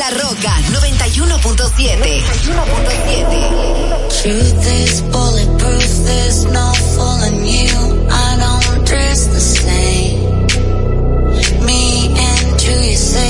La Roca 91.7. 91.7. Truth is bulletproof, there's no fooling you. I don't dress the same. Me and you, you say.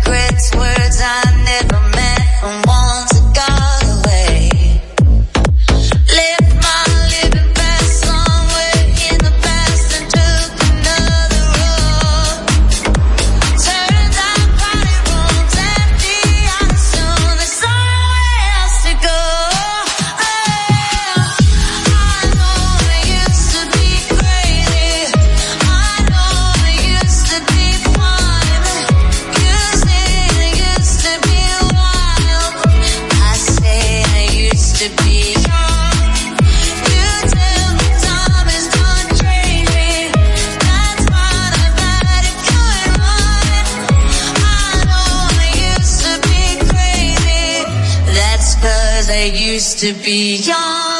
used to be young.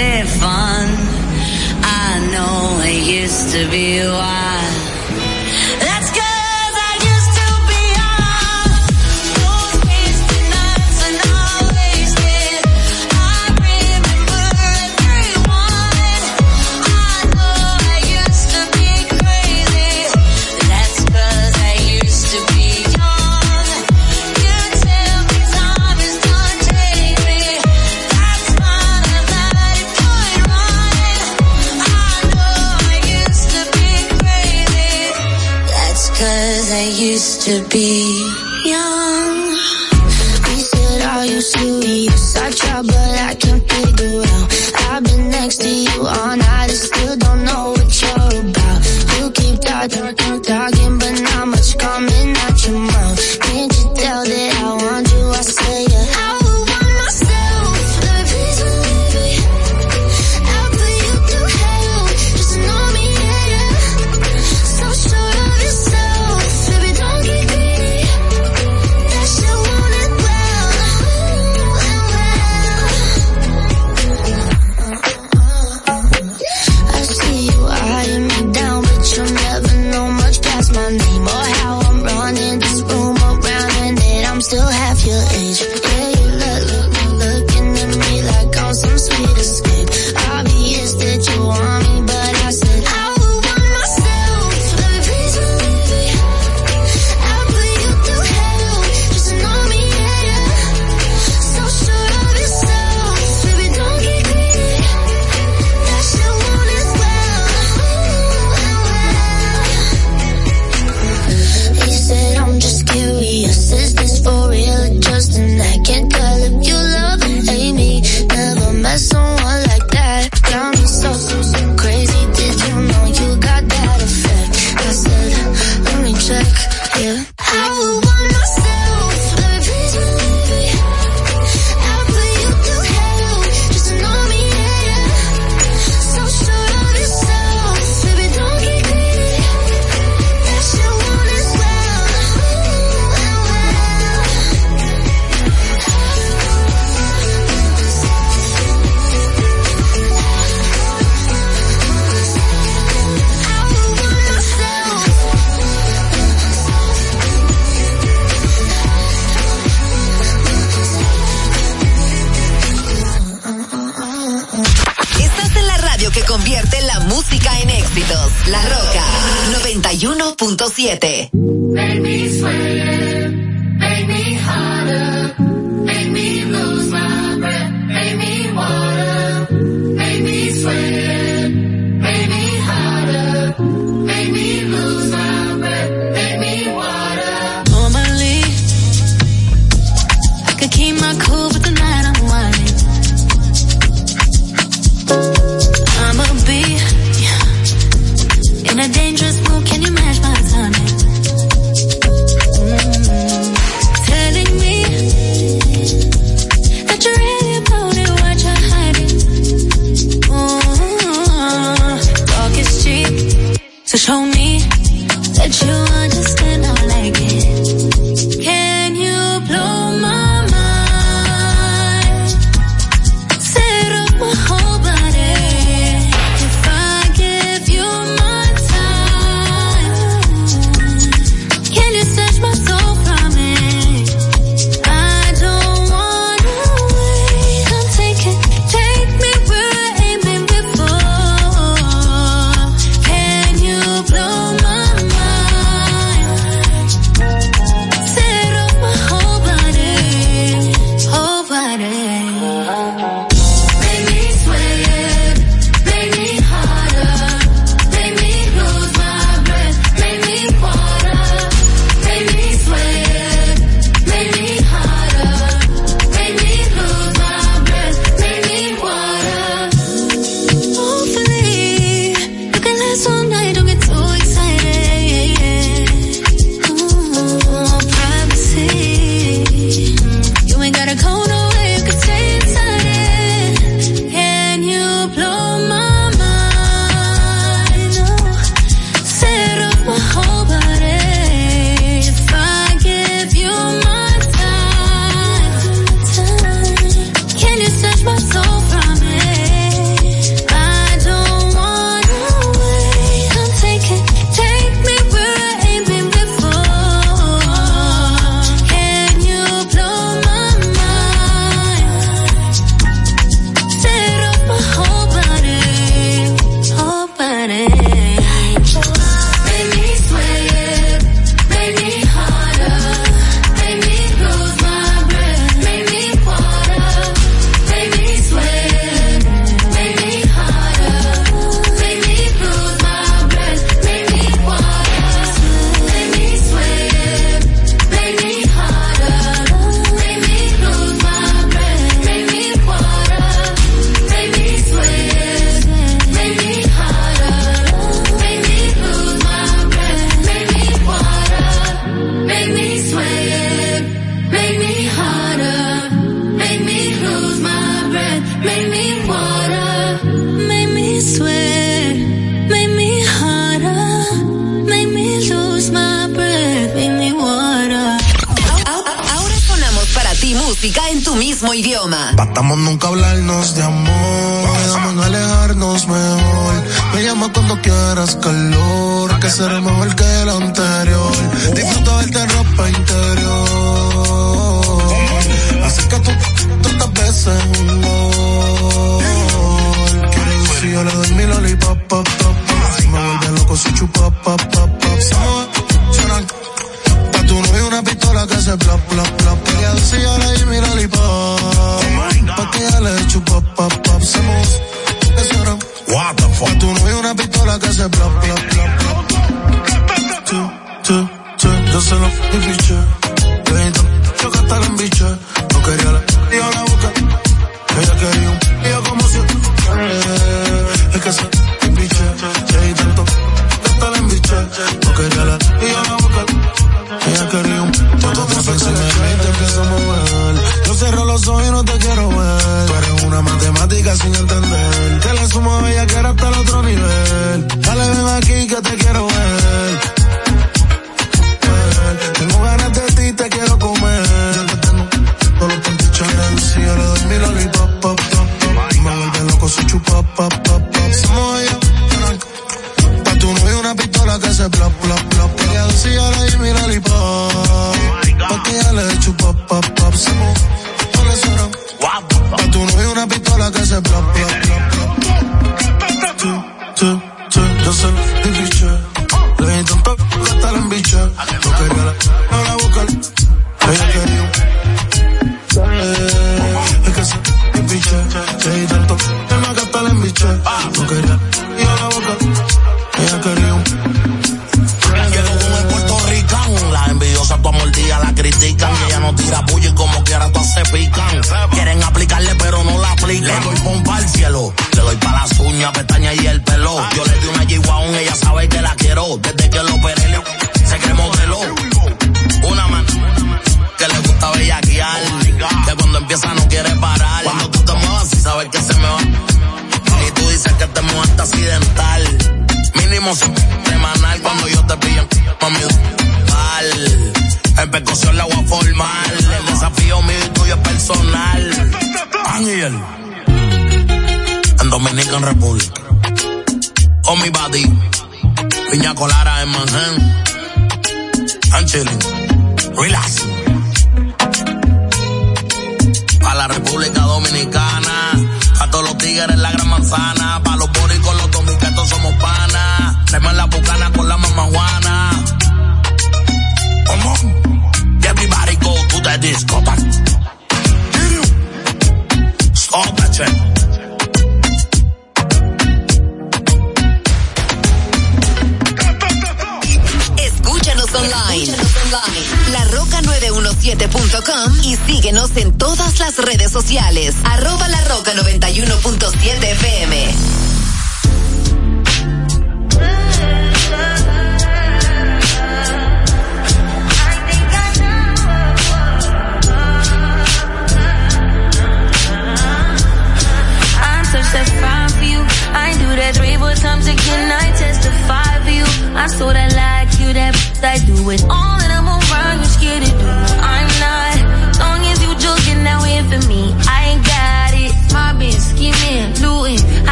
it fun? I know it used to be wild.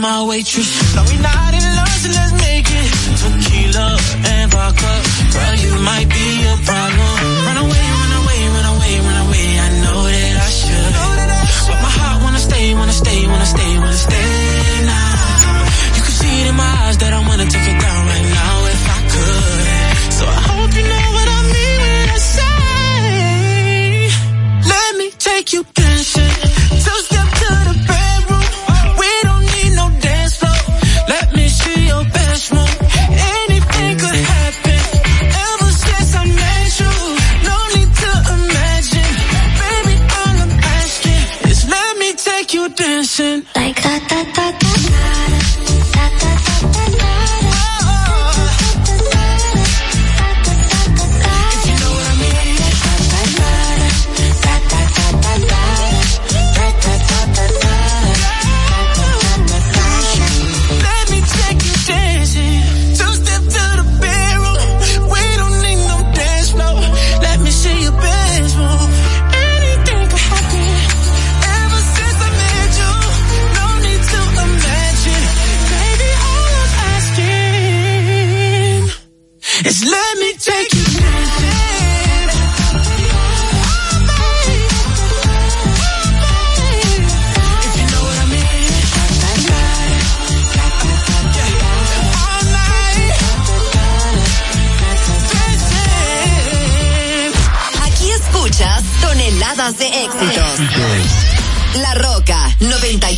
My waitress. No, we not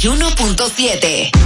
91.7.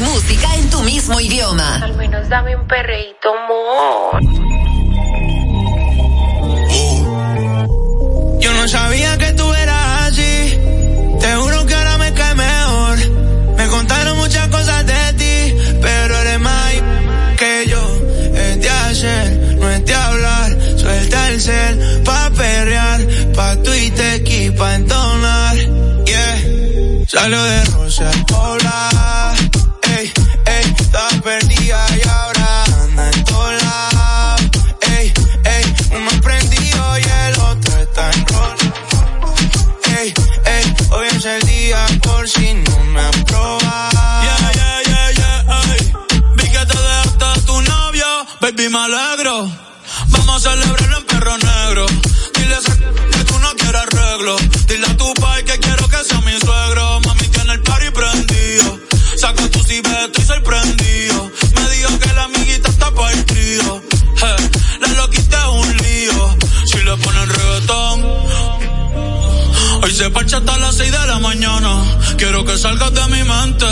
música en tu mismo idioma. Al menos dame un perreíto, amor. Oh. Yo no sabía que tú eras así. Te juro que ahora me cae mejor. Me contaron muchas cosas de ti, pero eres más que yo. Es de hacer, no es de hablar. Suelta el cel pa' perrear, pa' tu y pa' entonar. Yeah, salió de me alegro. Vamos a celebrar en perro negro. Dile que tú no quieres arreglo. Dile a tu pai que quiero que sea mi suegro. Mami tiene el party prendido. Saca tu cibe, estoy sorprendido. Me dijo que la amiguita está partido. Hey, la loquita es un lío. Si le ponen reggaetón. Hoy se parcha hasta las 6 de la mañana. Quiero que salgas de mi mente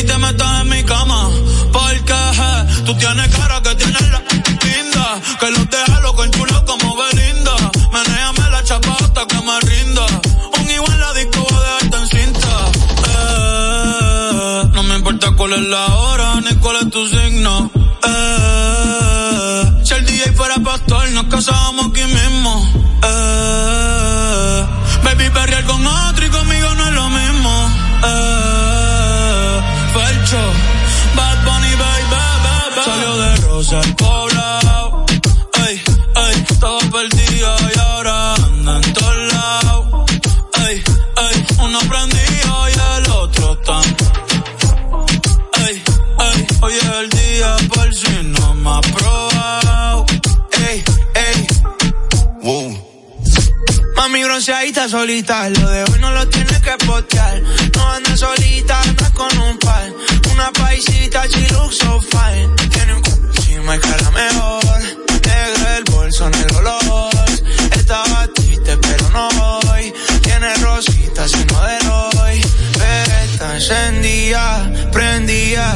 y te metas en mi cama. Porque je, tú tienes cara que tienes la que los deja loco enchulados como Belinda. Menéame la chapa hasta que me rinda. Un igual la disco va a en cinta. Eh, no me importa cuál es la hora ni cuál es tu signo. Eh, si el DJ fuera pastor, nos casábamos Mami bronceadita solita, lo de hoy no lo tienes que postear. No andas solita, andas con un par. Una paisita, she looks so fine. Tiene un encima y cara mejor. Negro el bolso, negro olor.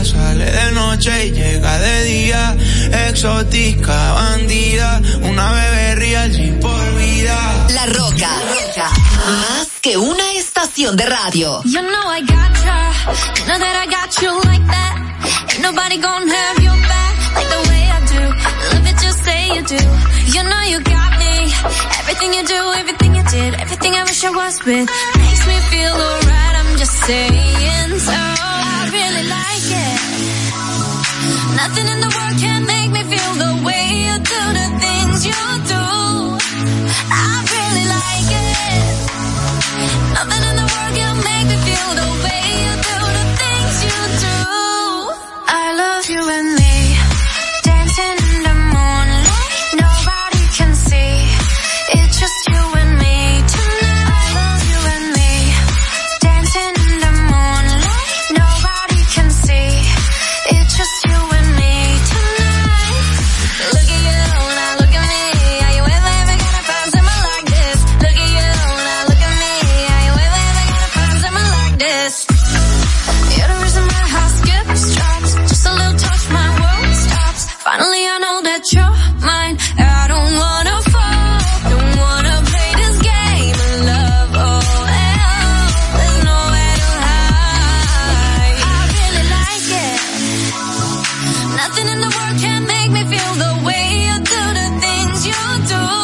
Sale de noche y llega de día. Exótica, bandida. Una bebé real sin por vida. La Roca. Más que una estación de radio. You know I got you. You know that I got you like that. Ain't nobody gonna have your back like the way I do. Love it just say you do. You know you got me. Everything you do, everything you did, everything I wish I was with. Makes me feel alright, I'm just saying. So I really like. Nothing in the world can make me feel the way you do the things you do. Nothing in the world can make me feel the way you do the things you do.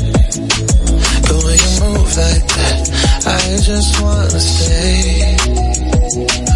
The way you move like that, I just wanna stay.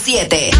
91.7.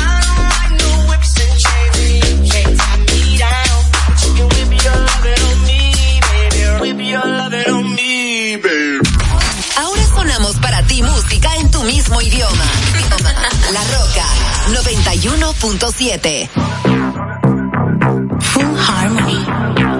Mismo idioma. La Roca 91.7. Full Harmony.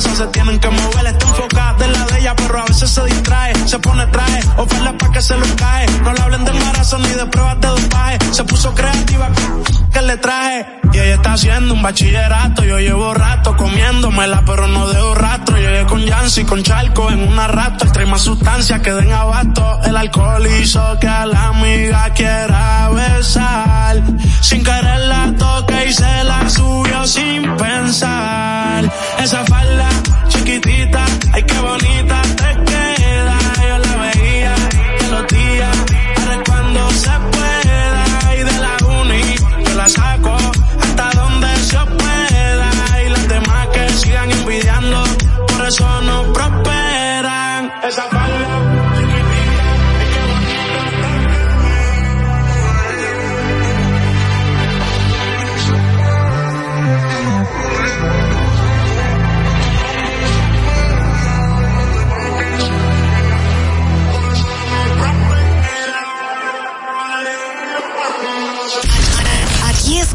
se tienen que mover. Está enfocada en la de ella, pero a veces se distrae. Se pone traje, oferta para que se lo cae. No le hablen de embarazo ni de pruebas de dopaje. Se puso creativa que le traje. Y ella está haciendo un bachillerato. Yo llevo rato comiéndomela, pero no dejo rastro. Llegué con Yancy, con Charco en una rato. Trae más sustancias que den abasto. El alcohol hizo que a la amiga quiera besar. Sin querer la toque y se la subió sin pensar. Esa falda chiquitita, ay qué bonita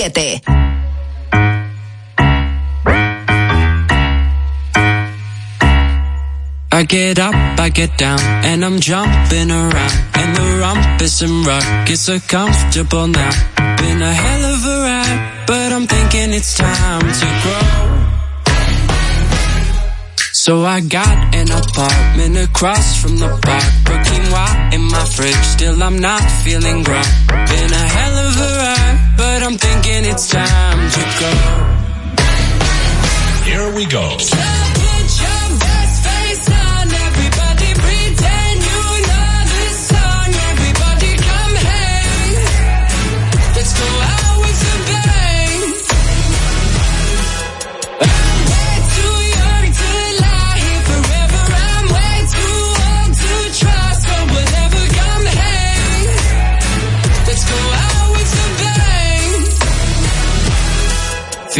91.7. I get up, I get down, and I'm jumping around. And the rumpus and ruckus are comfortable now. Been a hell of a ride, but I'm thinking it's time to grow. So I got an apartment across from the park. Put quinoa in my fridge, still I'm not feeling right. Been a hell of a ride, I'm thinking it's time to go. Here we go.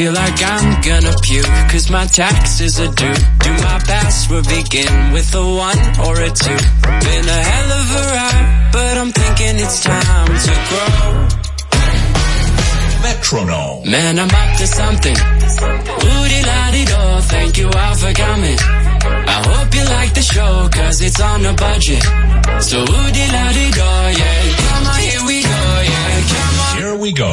Feel like I'm gonna puke, cause my taxes are due. Do my password begin with a one or a two? Been a hell of a ride, but I'm thinking it's time to grow. Metronome. Man, I'm up to something. Booty la -dee -do, thank you all for coming. I hope you like the show, cause it's on a budget. So ooh la -dee -do, yeah. Come on, here we go, yeah. Come on. Here we go.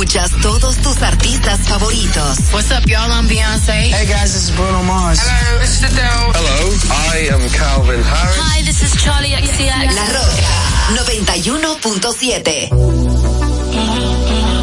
escuchas todos tus artistas favoritos. What's up, y'all? I'm Beyonce. Hey, guys, this is Bruno Mars. Hello, it's Adele. Hello, I am Calvin Harris. Hi, this is Charlie XCX. La Roca 91.7.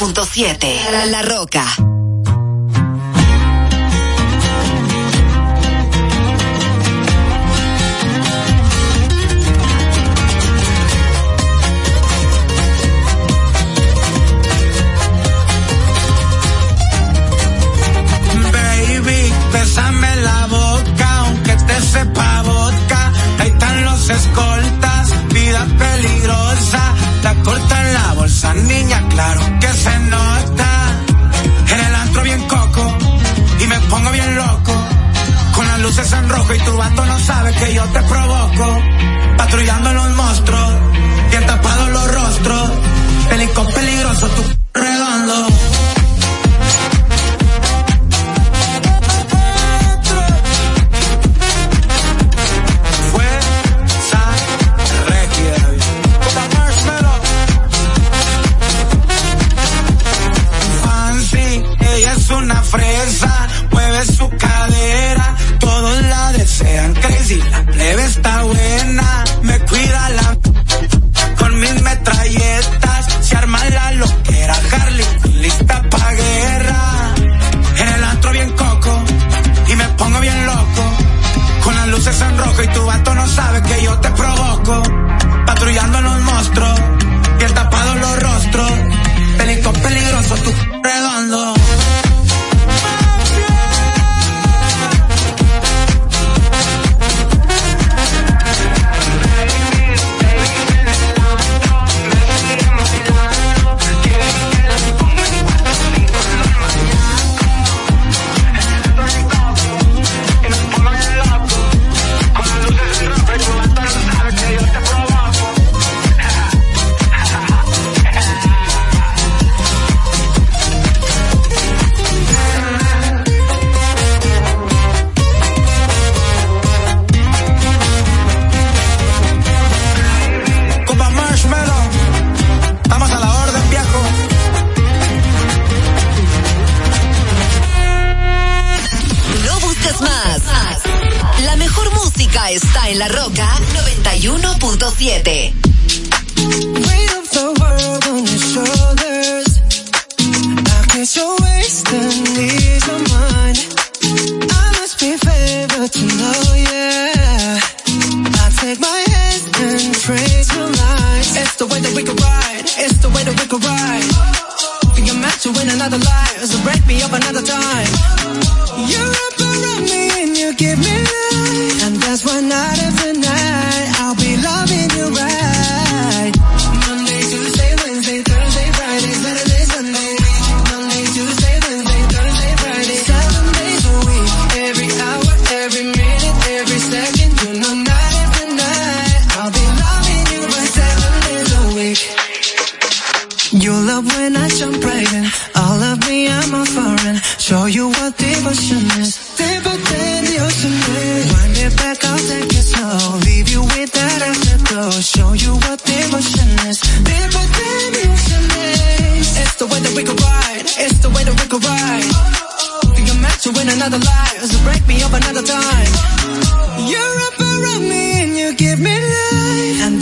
101.7 La Roca.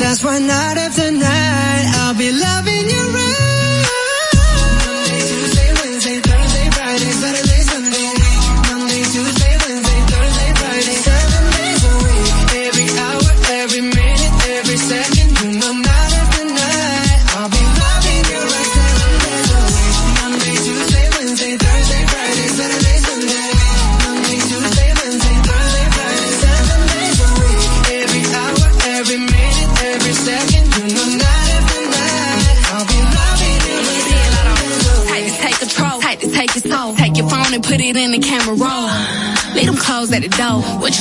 That's why night after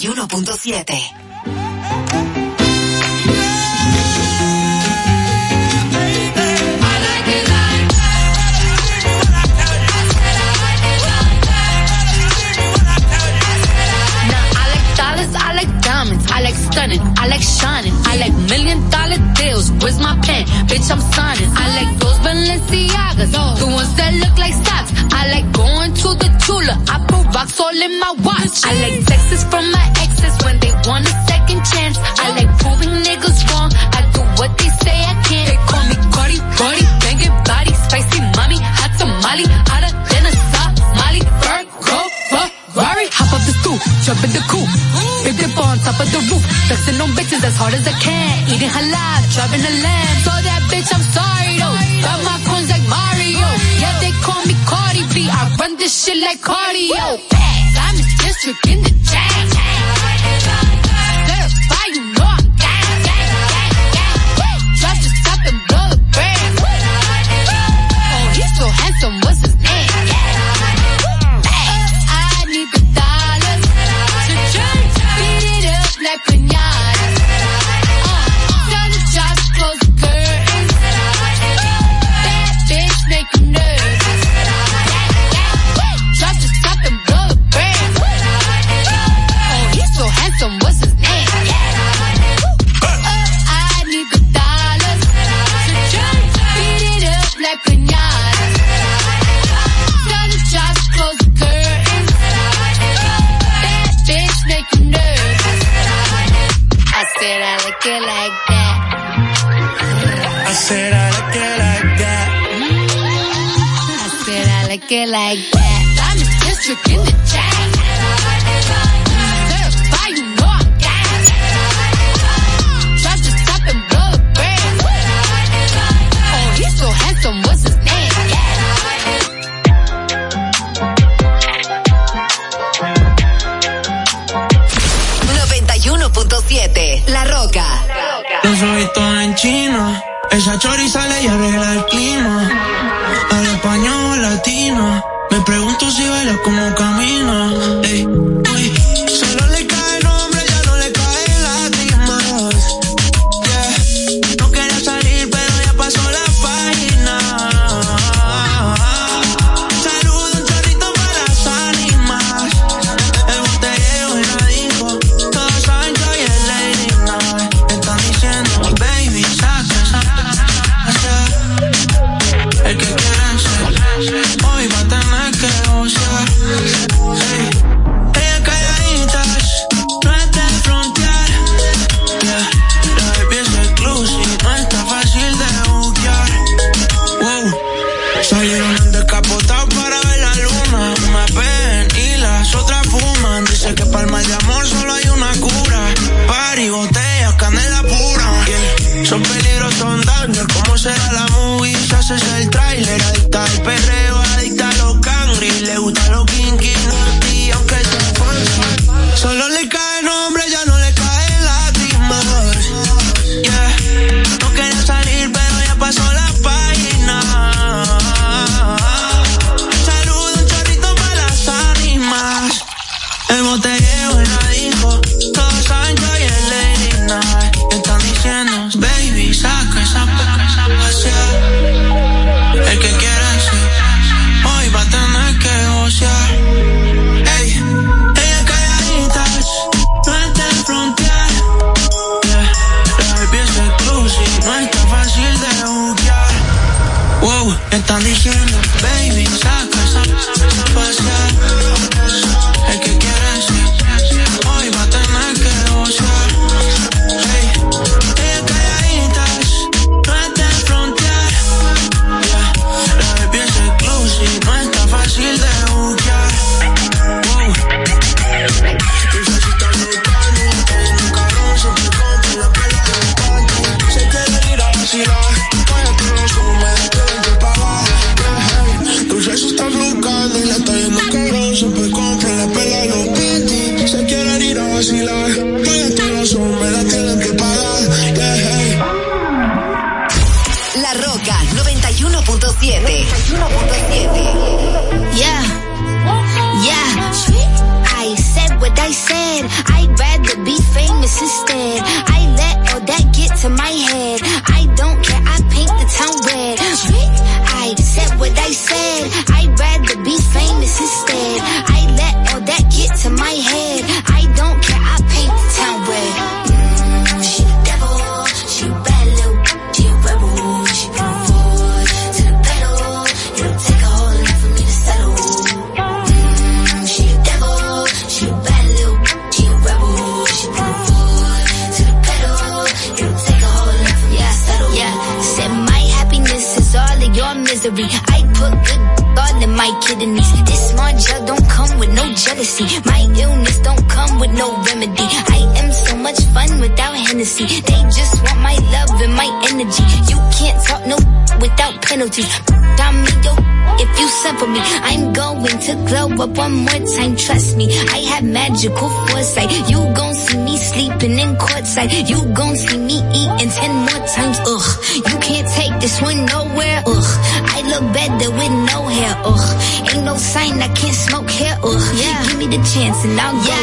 91.7. I like stunning, I like shining, I like million dollar deals. Where's my pen? Bitch, I'm signing. I like those Balenciaga joggers. The ones that look like socks. I like going to the Tula. I put rocks all in my watch. I like texts from my exes when they want a second chance. I like proving niggas wrong. I do what they say I can't. They call me Cardi, Cardi, banging body, spicy mommy, hot tamale, hotter than a Somali. Virgo, Ferrari, hop up the stool, jump in the coupe. Big dip on top of the roof, flexing on bitches as hard as I can. Eating halal, driving a lamb. Saw that bitch, I'm sorry though. Got my I run this shit like cardio. I'm in district in the like that. I'm the 91.7 La Roca. Los ojitos en China. Esa chori sale y arregla el clima latina. Me pregunto si baila como camina. And I'll go there.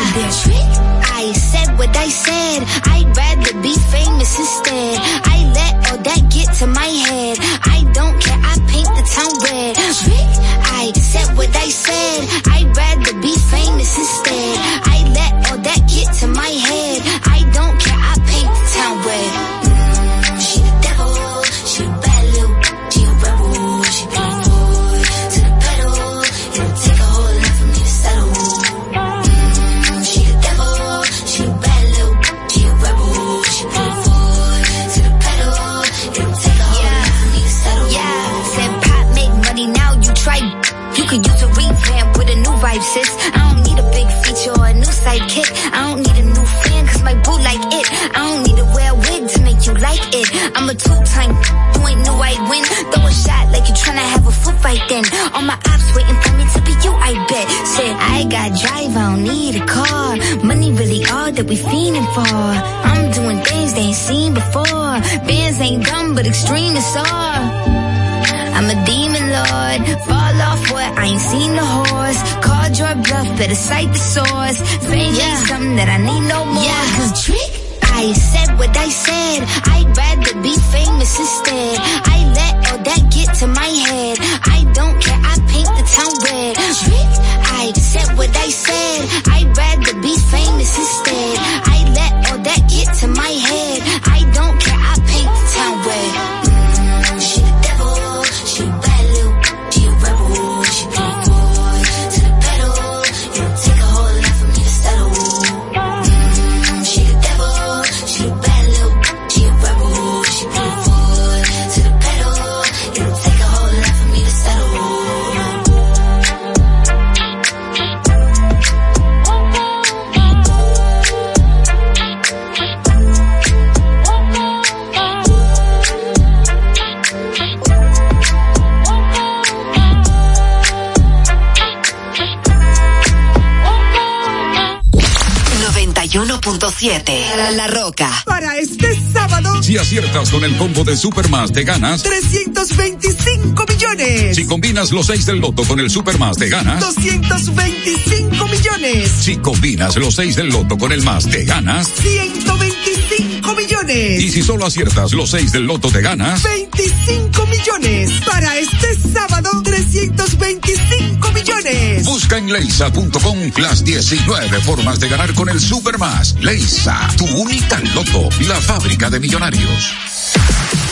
Para este sábado, Si aciertas con el combo de Supermas, te ganas. 325 millones. Si combinas los 6 del loto con el Supermas, te ganas. 225 millones. Si combinas los 6 del loto con el más, te ganas. 125 millones. Y si solo aciertas los 6 del loto, te ganas. 25 millones. Para este sábado, 325 millones. Busca en leisa.com las 19 formas de ganar con el Supermas. Leisa, tu única loto, la fábrica de millonarios.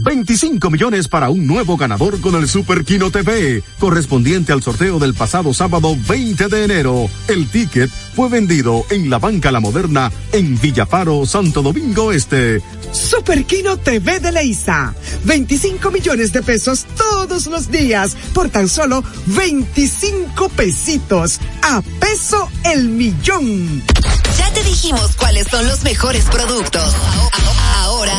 25 millones para un nuevo ganador con el Super Kino TV, correspondiente al sorteo del pasado sábado 20 de enero. El ticket fue vendido en la Banca La Moderna en Villafaro, Santo Domingo Este. Super Kino TV de Leisa. 25 millones de pesos todos los días por tan solo 25 pesitos. A peso el millón. Ya te dijimos cuáles son los mejores productos. Ahora